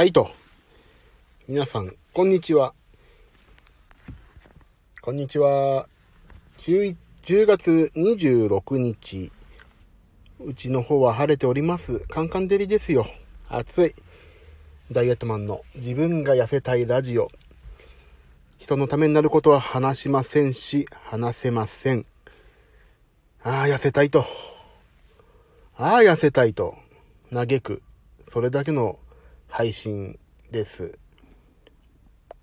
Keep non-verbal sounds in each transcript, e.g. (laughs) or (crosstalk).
はいと。皆さん、こんにちは。こんにちは。10, 10月26日。うちの方は晴れております。カンカン照りですよ。暑い。ダイエットマンの自分が痩せたいラジオ。人のためになることは話しませんし、話せません。ああ、痩せたいと。ああ、痩せたいと。嘆く。それだけの配信です。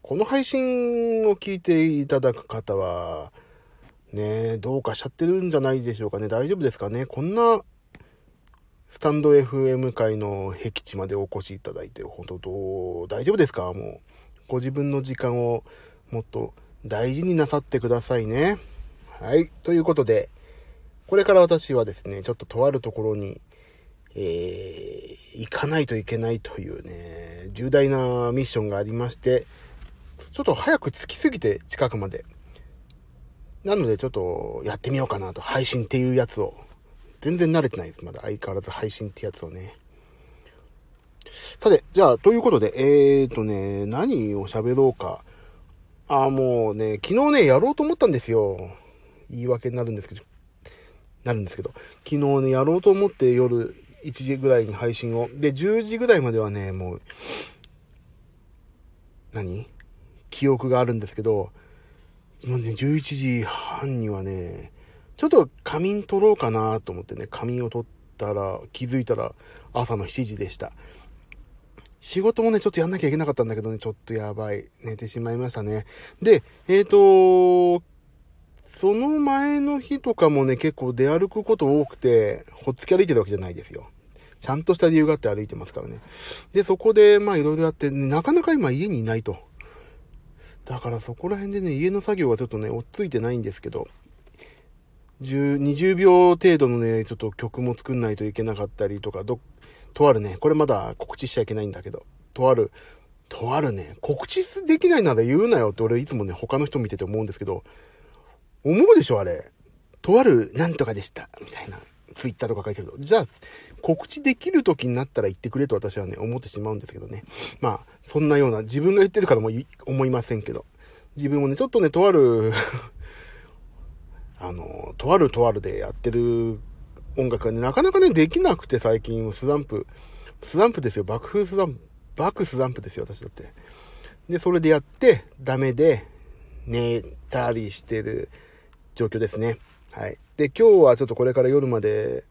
この配信を聞いていただく方は、ねどうかしちゃってるんじゃないでしょうかね。大丈夫ですかね。こんな、スタンド FM 界の僻地までお越しいただいて、本当どう、大丈夫ですか？もう、ご自分の時間をもっと大事になさってくださいね。はい。ということで、これから私はですね、ちょっととあるところにえー、行かないといけないというね、重大なミッションがありまして、ちょっと早く着きすぎて近くまで。なのでちょっとやってみようかなと、配信っていうやつを。全然慣れてないです。まだ相変わらず配信ってやつをね。さて、じゃあ、ということで、えーとね、何を喋ろうか。あ、もうね、昨日ね、やろうと思ったんですよ。言い訳になるんですけど、なるんですけど、昨日ね、やろうと思って夜1時ぐらいに配信を。で、10時ぐらいまではね、もう、何？記憶があるんですけど、もうね、11時半にはね、ちょっと仮眠取ろうかなと思ってね、仮眠を取ったら、気づいたら朝の7時でした。仕事もね、ちょっとやんなきゃいけなかったんだけどね、ちょっとやばい。寝てしまいましたね。で、えっ、ー、と、その前の日とかもね、結構出歩くこと多くて、ほっつき歩いてるわけじゃないですよ。ちゃんとした理由があって歩いてますからね。で、そこで、まあいろいろやって、なかなか今家にいないと。だからそこら辺でね、家の作業がちょっとね、落ち着いてないんですけど、10、20秒程度のね、ちょっと曲も作んないといけなかったりとか、ど、とあるね、これまだ告知しちゃいけないんだけど、とある、とあるね、告知できないなら言うなよって俺いつもね、他の人見てて思うんですけど、思うでしょ、あれ。とあるなんとかでした。みたいな。ツイッターとか書いてると。じゃあ、告知できる時になったら言ってくれと私はね、思ってしまうんですけどね。まあ、そんなような、自分が言ってるからも思いませんけど。自分もね、ちょっとね、とある (laughs) あの、とあるとあるでやってる音楽がね、なかなかね、できなくて最近、スランプ、スランプですよ。爆風スランプ、爆スランプですよ、私だって。で、それでやって、ダメで、寝たりしてる状況ですね。はい。で、今日はちょっとこれから夜まで、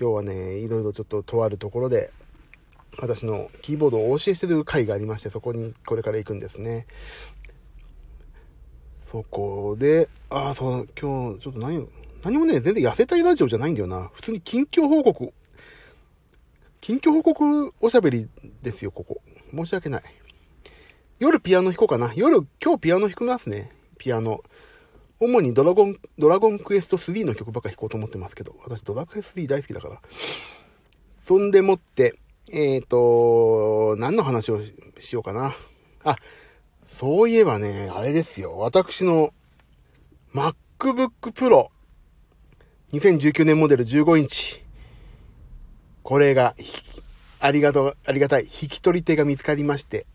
今日はね、いろいろちょっととあるところで、私のキーボードをお教えしてる回がありまして、そこにこれから行くんですね。そこで、ああ、そう、今日、ちょっと何、何もね、全然痩せたいラジオじゃないんだよな。普通に近況報告、近況報告おしゃべりですよ、ここ。申し訳ない。夜ピアノ弾こうかな。夜、今日ピアノ弾きますね。ピアノ。主にドラゴン、ドラゴンクエスト3の曲ばっか弾こうと思ってますけど、私ドラクエ3大好きだから。そんでもって、えっ、ー、と、何の話をしようかな。あ、そういえばね、あれですよ。私の MacBook Pro 2019年モデル15インチ。これが、ありがとう、ありがたい。引き取り手が見つかりまして、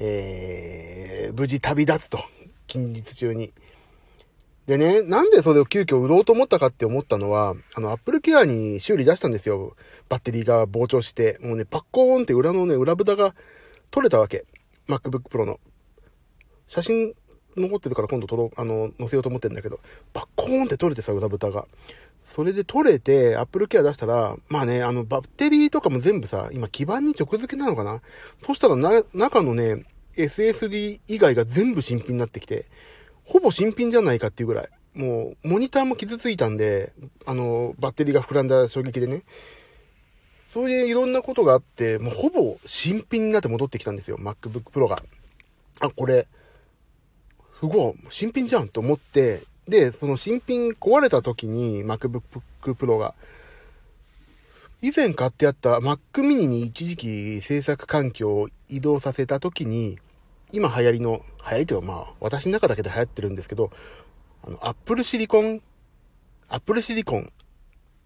えー、無事旅立つと。近日中に。でね、なんでそれを急遽売ろうと思ったかって思ったのは、あの、アップルケアに修理出したんですよ。バッテリーが膨張して、もうね、パッコーンって裏のね、裏蓋が取れたわけ。MacBook Pro の。写真残ってるから今度撮ろう、あの、載せようと思ってんだけど、バッコーンって取れてさ、裏蓋が。それで取れて、アップルケア出したら、まあね、あの、バッテリーとかも全部さ、今基板に直付けなのかなそしたらな、中のね、SSD 以外が全部新品になってきて、ほぼ新品じゃないかっていうぐらい。もう、モニターも傷ついたんで、あの、バッテリーが膨らんだ衝撃でね。そういういろんなことがあって、もうほぼ新品になって戻ってきたんですよ。MacBook Pro が。あ、これ、すごい、新品じゃんと思って、で、その新品壊れた時に MacBook Pro が、以前買ってあった Mac mini に一時期制作環境を移動させた時に、今流行りの、流行りというかまあ、私の中だけで流行ってるんですけど、あの、アップルシリコン、アップルシリコン、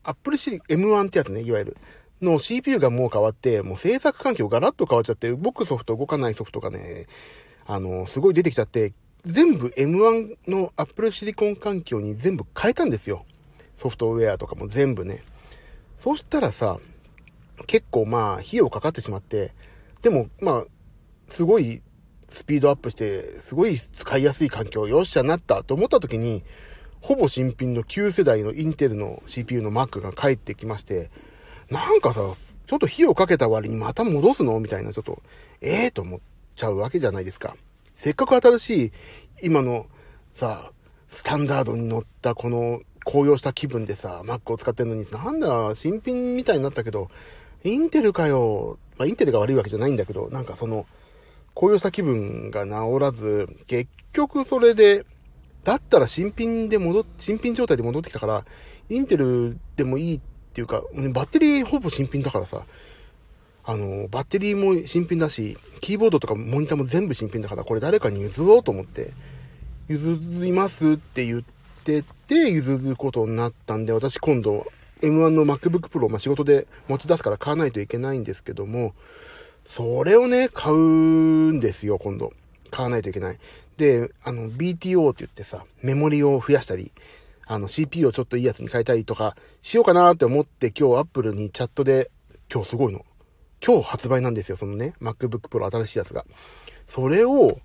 アップルシリ、M1 ってやつね、いわゆる。の CPU がもう変わって、もう制作環境ガラッと変わっちゃって、動くソフト、動かないソフトがね、あの、すごい出てきちゃって、全部 M1 の Apple シリコン環境に全部変えたんですよ。ソフトウェアとかも全部ね。そしたらさ、結構まあ、費用かかってしまって、でも、まあ、すごいスピードアップして、すごい使いやすい環境、よっしゃなったと思った時に、ほぼ新品の旧世代のインテルの CPU の Mac が帰ってきまして、なんかさ、ちょっと費用かけた割にまた戻すのみたいな、ちょっと、ええー、と思っちゃうわけじゃないですか。せっかく新しい、今のさ、スタンダードに乗ったこの高揚した気分でさ、Mac を使ってるのに、なんだ、新品みたいになったけど、インテルかよ。まあ、インテルが悪いわけじゃないんだけど、なんかその、高揚した気分が治らず、結局それで、だったら新品で戻っ、新品状態で戻ってきたから、インテルでもいいっていうか、バッテリーほぼ新品だからさ、あの、バッテリーも新品だし、キーボードとかモニターも全部新品だから、これ誰かに譲ろうと思って、譲りますって言ってて、譲ることになったんで、私今度、M1 の MacBook Pro、まあ、仕事で持ち出すから買わないといけないんですけども、それをね、買うんですよ、今度。買わないといけない。で、あの、BTO って言ってさ、メモリを増やしたり、あの、CPU をちょっといいやつに変えたりとか、しようかなって思って今日 Apple にチャットで、今日すごいの。今日発売なんですよ、そのね、MacBook Pro 新しいやつが。それを、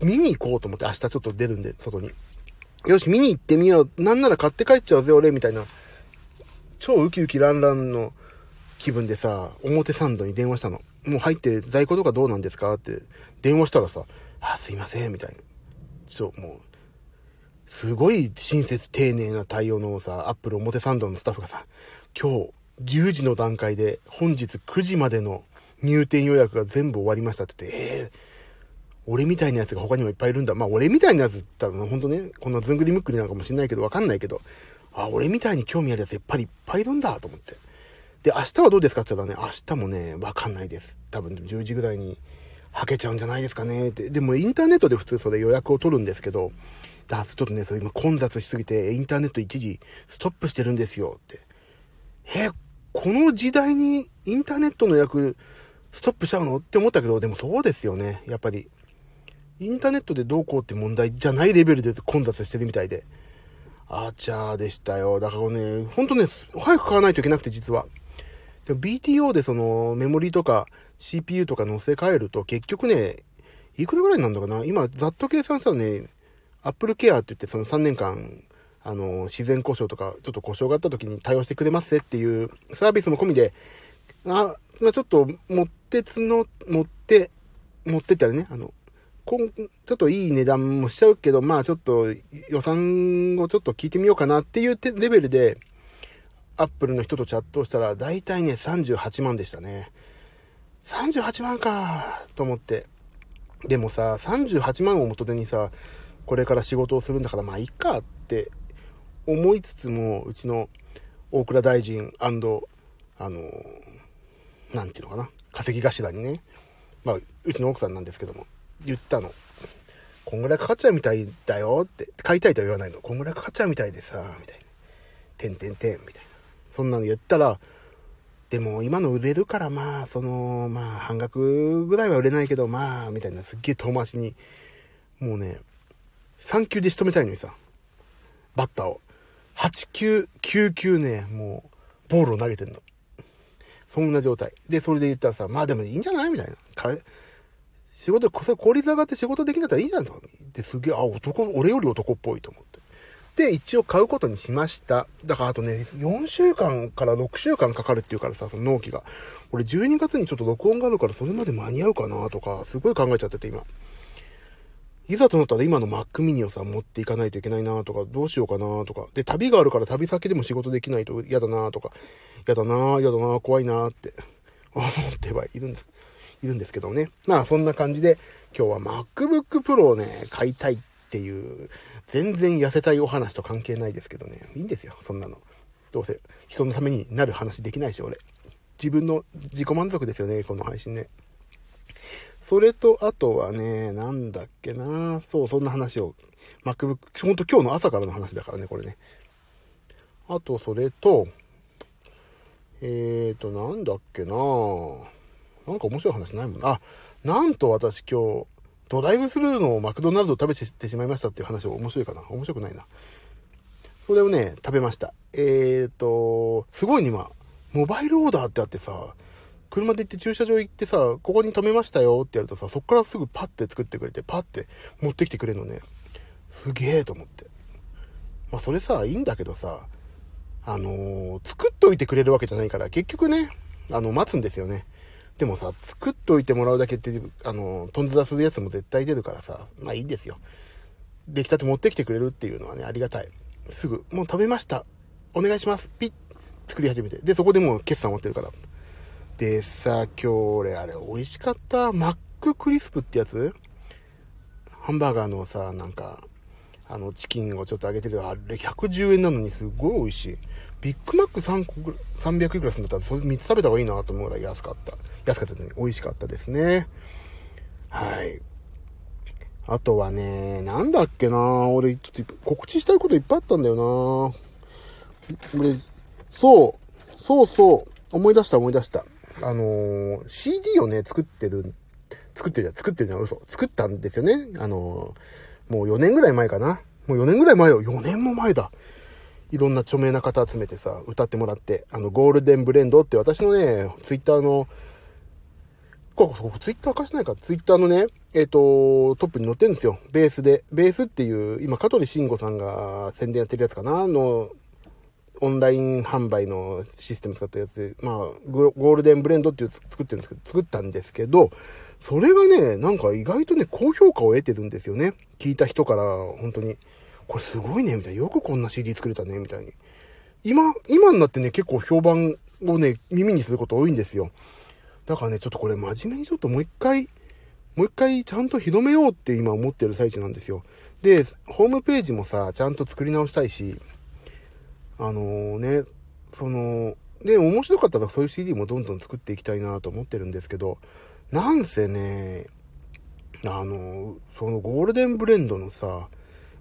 見に行こうと思って明日ちょっと出るんで、外に。よし、見に行ってみよう。なんなら買って帰っちゃうぜ、俺、みたいな。超ウキウキランランの気分でさ、表参道に電話したの。もう入って在庫とかどうなんですかって電話したらさ、あ、すいません、みたいな。ちょ、もう、すごい親切丁寧な対応のさ、アップル表参道のスタッフがさ、今日10時の段階で本日9時までの入店予約が全部終わりましたって言って、えー、俺みたいなやつが他にもいっぱいいるんだ。まあ俺みたいなやつって言ったらほんとね、こんなずんぐりむっくりなのかもしんないけど、わかんないけど、あ、俺みたいに興味あるやつやっぱりいっぱいいるんだと思って。で、明日はどうですかって言ったらね、明日もね、わかんないです。多分10時ぐらいにはけちゃうんじゃないですかねって。でもインターネットで普通それ予約を取るんですけど、だちょっとね、それ今混雑しすぎて、インターネット一時ストップしてるんですよって。え、この時代にインターネットの予約ストップしちゃうの？って思ったけど、でもそうですよね。やっぱり。インターネットでどうこうって問題じゃないレベルで混雑してるみたいで。あちゃーでしたよ。だからね、ほんとね、早く買わないといけなくて実は。でも BTO でそのメモリとか CPU とか乗せ替えると結局ね、いくらぐらいなんだかな？今、ざっと計算したらね、Apple Care って言ってその3年間、あの、自然故障とか、ちょっと故障があった時に対応してくれますっていうサービスも込みで、あ、まあ、ちょっと持ってつの、持って、持ってったらね、あの、こん、ちょっといい値段もしちゃうけど、まあちょっと予算をちょっと聞いてみようかなっていうレベルで、アップルの人とチャットをしたら、だいたいね、38万でしたね。38万かと思って。でもさ、38万を元手にさ、これから仕事をするんだから、まあいいかって思いつつも、うちの大蔵大臣あの、なんていうのかな、稼ぎ頭にね、まあ、うちの奥さんなんですけども、言ったの。こんぐらいかかっちゃうみたいだよって、買いたいとは言わないの。こんぐらいかかっちゃうみたいでさ、みたいな。てんてんてん、みたいな。そんなの言ったら、でも今の売れるからまあ、その、まあ半額ぐらいは売れないけど、まあ、みたいなすっげえ遠回しに、もうね、3球で仕留めたいのにさ、バッターを。8球、9球ね、もう、ボールを投げてんの。そんな状態。で、それで言ったらさ、まあでもいいんじゃない？みたいな。仕事、それ効率上がって仕事できんだったらいいじゃんと。ですげえ、あ、男、俺より男っぽいと思って。で、一応買うことにしました。だからあとね、4週間から6週間かかるっていうからさ、その納期が。俺12月にちょっと録音があるからそれまで間に合うかなとか、すごい考えちゃってて今。いざとなったら今の Mac mini をさ、持っていかないといけないなとか、どうしようかなとか。で、旅があるから旅先でも仕事できないと嫌だなとか、嫌だな嫌だな怖いなって思ってはいるんです。いるんですけどね。まあそんな感じで、今日は MacBook Pro をね、買いたいっっていう全然痩せたいお話と関係ないですけどね。いいんですよ、そんなの。どうせ人のためになる話できないし、俺。自分の自己満足ですよね、この配信ね。それと、あとはね、なんだっけなそう、そんな話を。MacBook、ほんと今日の朝からの話だからね、これね。あと、それと、えーと、なんだっけななんか面白い話ないもんなあ、なんと私今日、ドライブスルーのマクドナルドを食べてしまいましたっていう話は面白いかな面白くないな。それをね、食べました。えーと、すごいね、今、モバイルオーダーってあってさ、車で行って駐車場行ってさ、ここに止めましたよってやるとさ、そっからすぐパッて作ってくれて、パッて持ってきてくれるのね。すげえと思って。まあそれさ、いいんだけどさ、あのー、作っといてくれるわけじゃないから、結局ね、あの、待つんですよね。でもさ、作っといてもらうだけって、あの、トンズダするやつも絶対出るからさ、まあいいんですよ。出来たて持ってきてくれるっていうのはね、ありがたい。すぐ、もう食べました。お願いします。ピッ。作り始めて。で、そこでもう決算持ってるから。でさ、今日俺あれ美味しかった。マッククリスプってやつ？ハンバーガーのさ、なんか、あの、チキンをちょっと揚げてるあれ110円なのにすごい美味しい。ビッグマック3個、300いくらするんだったら、それ3つ食べた方がいいなと思うぐらい安かった。安かったね。美味しかったですね。はい。あとはね、なんだっけな俺、ちょっと告知したいこといっぱいあったんだよな俺、そう、そうそう、思い出した思い出した。あのー、CD をね、作ってる、作ってるじゃん、作ってるじゃん、嘘。作ったんですよね。あのー、もう4年ぐらい前かな。もう4年ぐらい前よ。4年も前だ。いろんな著名な方集めてさ、歌ってもらって、あの、ゴールデンブレンドって私のね、ツイッターの、ここ、ツイッター化してないか、ら、ツイッターのね、えっ、ー、と、トップに載ってるんですよ。ベースで。ベースっていう、今、香取慎吾さんが宣伝やってるやつかなの、オンライン販売のシステム使ったやつで、まあ、ゴールデンブレンドっていう作ってるんですけど、作ったんですけど、それがね、なんか意外とね、高評価を得てるんですよね。聞いた人から、本当に、これすごいね、みたいな。よくこんな CD 作れたね、みたいに。今、今になってね、結構評判をね、耳にすること多いんですよ。だからね、ちょっとこれ真面目にちょっともう一回、もう一回ちゃんと広めようって今思ってる最中なんですよ。で、ホームページもさ、ちゃんと作り直したいし、あのー、ね、その、で、面白かったらそういう CD もどんどん作っていきたいなと思ってるんですけど、なんせね、あの、そのゴールデンブレンドのさ、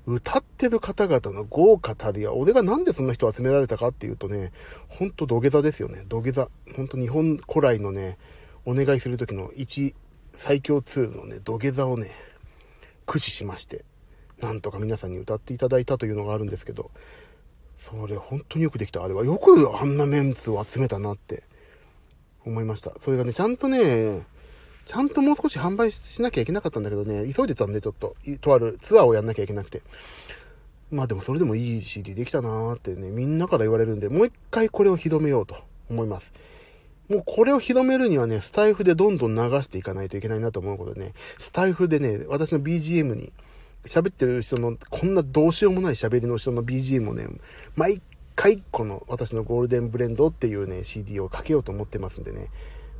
歌ってる方々の豪華たるや、俺がなんでそんな人を集められたかっていうとね、ほんと土下座ですよね。土下座。ほんと日本古来のね、お願いする時の1最強ツールのね、土下座をね、駆使しまして、なんとか皆さんに歌っていただいたというのがあるんですけど、それ本当によくできた。あれはよくあんなメンツを集めたなって思いました。それがね、ちゃんとね、ちゃんともう少し販売しなきゃいけなかったんだけどね、急いでたんでちょっと、とあるツアーをやんなきゃいけなくて。まあでもそれでもいい CD できたなーってね、みんなから言われるんで、もう一回これを広めようと思います。もうこれを広めるにはね、スタイフでどんどん流していかないといけないなと思うことでね、スタイフでね、私の BGM に、喋ってる人の、こんなどうしようもない喋りの人の BGM をね、毎回この私のゴールデンブレンドっていうね、CD をかけようと思ってますんでね、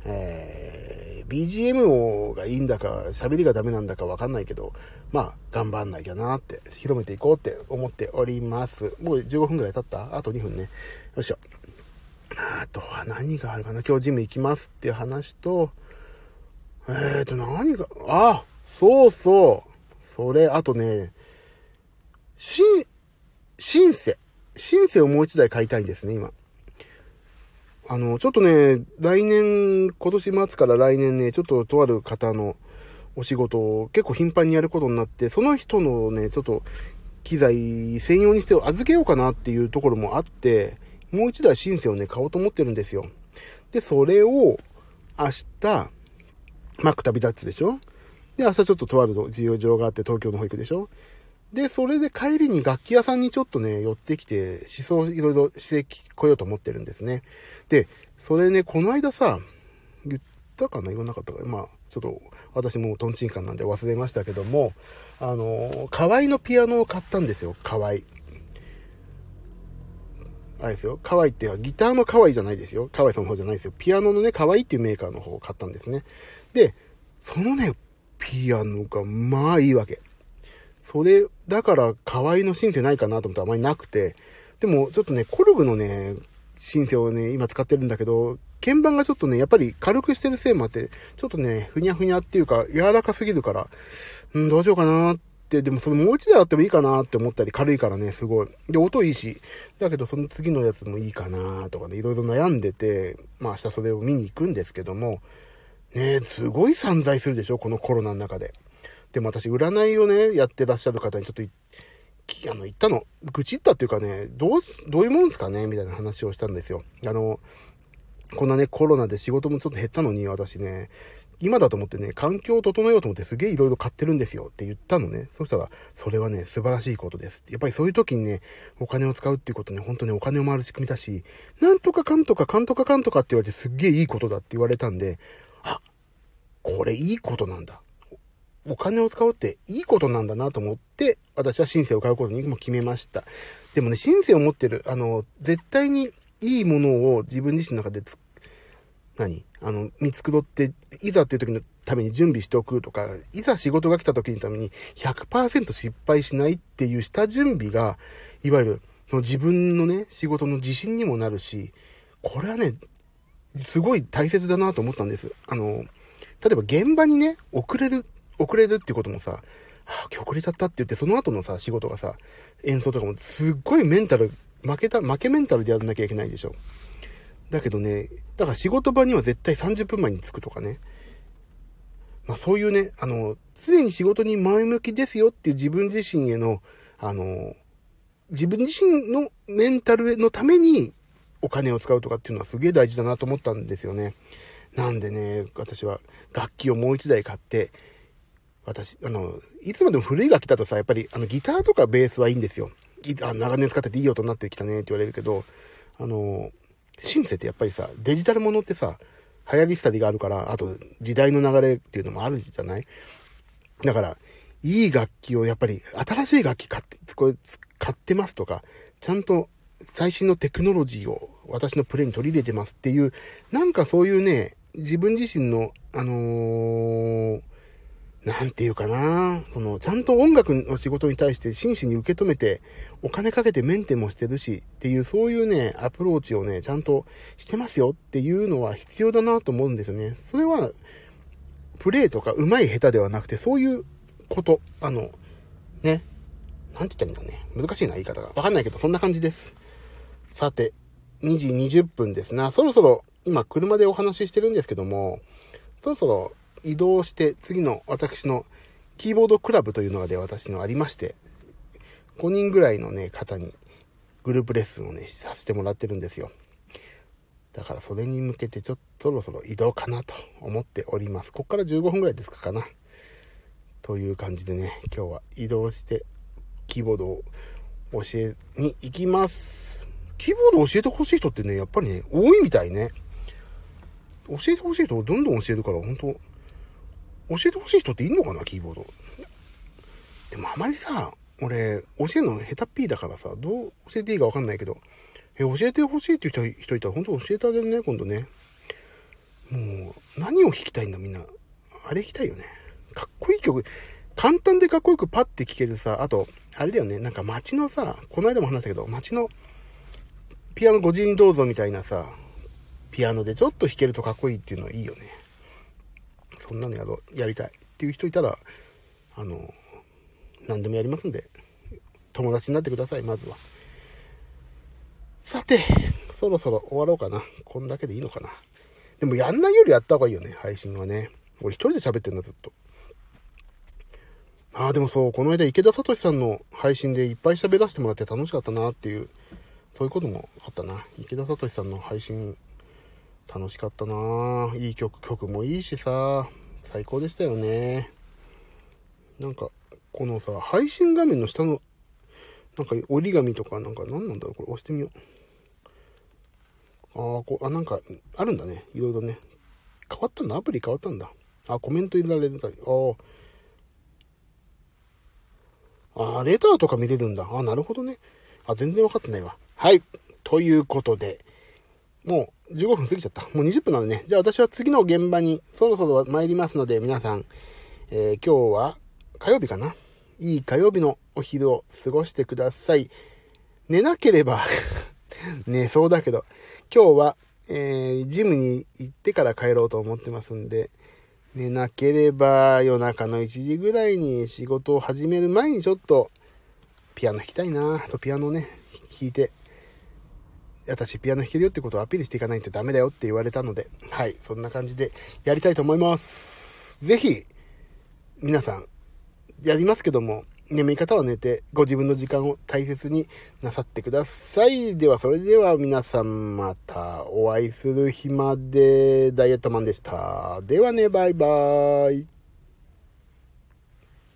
えー、BGM をがいいんだか、喋りがダメなんだかわかんないけど、まあ、頑張んなきゃなって、広めていこうって思っております。もう15分くらい経った？あと2分ね。よいしょ。あとは何があるかな今日ジム行きますっていう話と、えーと、何が、あ、そうそう。それ、あとね、シン、シンセ。シンセをもう一台買いたいんですね、今。あの、ちょっとね、来年、今年末から来年ね、ちょっととある方のお仕事を結構頻繁にやることになって、その人のね、ちょっと機材専用にして預けようかなっていうところもあって、もう一台シンセをね、買おうと思ってるんですよ。で、それを明日、マック旅立つでしょ？で、明日ちょっととある需要上があって東京の保育でしょ？で、それで帰りに楽器屋さんにちょっとね、寄ってきて、思想いろいろしてこようと思ってるんですね。で、それね、この間さ、言ったかな？言わなかったかまあ、ちょっと、私もトンチンカンなんで忘れましたけども、あの、河合のピアノを買ったんですよ、河合。あれですよ。河合ってギターの河合じゃないですよ。河合さんの方じゃないですよ。ピアノのね、河合っていうメーカーの方を買ったんですね。で、そのね、ピアノがまあいいわけ。それ、だから河合のシンセないかなと思ったらあまりなくて、でもちょっとね、コルグのね、シンセをね、今使ってるんだけど、鍵盤がちょっとね、やっぱり軽くしてるせいもあって、ちょっとね、ふにゃふにゃっていうか、柔らかすぎるから、うん、どうしようかなっ、でもそれもう一台あってもいいかなって思ったり、軽いからね、すごい。で、音いいし、だけどその次のやつもいいかなとかね、いろいろ悩んでて、まあ明日それを見に行くんですけども、ねすごい散財するでしょこのコロナの中で。でも私、占いをね、やってらっしゃる方にちょっと、あの、言ったの、愚痴ったっていうかね、どう、どういうもんすかねみたいな話をしたんですよ。あの、こんなね、コロナで仕事もちょっと減ったのに、私ね、今だと思ってね、環境を整えようと思ってすげえ色々買ってるんですよって言ったのね。そしたら、それはね、素晴らしいことです。やっぱりそういう時にね、お金を使うっていうことね、本当にお金を回る仕組みだし、なんとかかんとかかんとかかんとかって言われてすっげえいいことだって言われたんで、あ、これいいことなんだ。お金を使うっていいことなんだなと思って、私はシンセを買うことにも決めました。でもね、シンセを持ってる、あの、絶対にいいものを自分自身の中でつ何？あの、見繕って、いざっていう時のために準備しておくとか、いざ仕事が来た時のために100%失敗しないっていう下準備が、いわゆる、その自分のね、仕事の自信にもなるし、これはね、すごい大切だなと思ったんです。あの、例えば現場にね、遅れる、遅れるっていうこともさ、はあ、今日遅れちゃったって言って、その後のさ、仕事がさ、演奏とかもすっごいメンタル、負けた、負けメンタルでやらなきゃいけないでしょ。だけどね、だから仕事場には絶対30分前に着くとかね。まあそういうね、あの、常に仕事に前向きですよっていう自分自身への、あの、自分自身のメンタルのためにお金を使うとかっていうのはすげえ大事だなと思ったんですよね。なんでね、私は楽器をもう一台買って、私、あの、いつまでも古い楽器だとさ、やっぱりあのギターとかベースはいいんですよ。ギター長年使ってていい音になってきたねって言われるけど、あの、シンセってやっぱりさ、デジタルものってさ、流行り廃りがあるから、あと時代の流れっていうのもあるじゃない？だから、いい楽器をやっぱり、新しい楽器買って、これ買ってますとか、ちゃんと最新のテクノロジーを私のプレイに取り入れてますっていう、なんかそういうね、自分自身の、あのー、なんていうかな、その、ちゃんと音楽の仕事に対して真摯に受け止めて、お金かけてメンテもしてるし、っていう、そういうね、アプローチをね、ちゃんとしてますよっていうのは必要だなと思うんですよね。それは、プレイとか上手い下手ではなくて、そういうこと、あの、ね、なんて言ったらいいんだね。難しいな、言い方が。わかんないけど、そんな感じです。さて、2時20分ですな。そろそろ、今車でお話ししてるんですけども、そろそろ移動して次の私のキーボードクラブというのがで私のありまして、5人ぐらいのね、方にグループレッスンをね、させてもらってるんですよ。だからそれに向けてちょっとそろそろ移動かなと思っております。こっから15分ぐらいですかかな。という感じでね、今日は移動してキーボードを教えに行きます。キーボード教えてほしい人ってね、やっぱりね、多いみたいね。教えてほしい人をどんどん教えるから、本当教えてほしい人っていんのかな、キーボード。でもあまりさ、俺、教えるの下手っぴーだからさ、どう教えていいかわかんないけど、え、教えてほしいっていう人いたら、本当教えてあげるね、今度ね。もう、何を弾きたいんだ、みんな。あれ弾きたいよね。かっこいい曲。簡単でかっこよくパッて聴けるさ、あと、あれだよね、なんか街のさ、この間も話したけど、街のピアノご自由にどうぞみたいなさ、ピアノでちょっと弾けるとかっこいいっていうのはいいよね。そんなのやろやりたいっていう人いたら、あの、何でもやりますんで、友達になってください、まずは。さて、そろそろ終わろうかな。こんだけでいいのかな。でもやんないよりやった方がいいよね、配信はね。俺一人で喋ってんだ、ずっと。ああ、でもそう、この間池田聡さんの配信でいっぱい喋らせてもらって楽しかったなっていう、そういうこともあったな。池田聡さんの配信楽しかったないい曲、曲もいいしさ、最高でしたよね。なんか、このさ、配信画面の下の、なんか折り紙とか、なんか何なんだろう？これ押してみよう。ああ、こう、あ、なんか、あるんだね。いろいろね。変わったんだ。アプリ変わったんだ。あ、コメント入れられたり。ああ。あ、レターとか見れるんだ。あ、なるほどね。あ、全然わかってないわ。はい。ということで、もう15分過ぎちゃった。もう20分なのね。じゃあ私は次の現場にそろそろ参りますので、皆さん、えー、今日は火曜日かないい火曜日のお昼を過ごしてください。寝なければ (laughs) 寝そうだけど、今日は、えー、ジムに行ってから帰ろうと思ってますんで、寝なければ夜中の1時ぐらいに仕事を始める前にちょっとピアノ弾きたいなとピアノね、弾いて、私ピアノ弾けるよってことをアピールしていかないとダメだよって言われたので、はい、そんな感じでやりたいと思います。ぜひ、皆さん、やりますけども、眠い方は寝て、ご自分の時間を大切になさってください。では、それでは皆さんまたお会いする日まで、ダイエットマンでした。ではね、バイバーイ。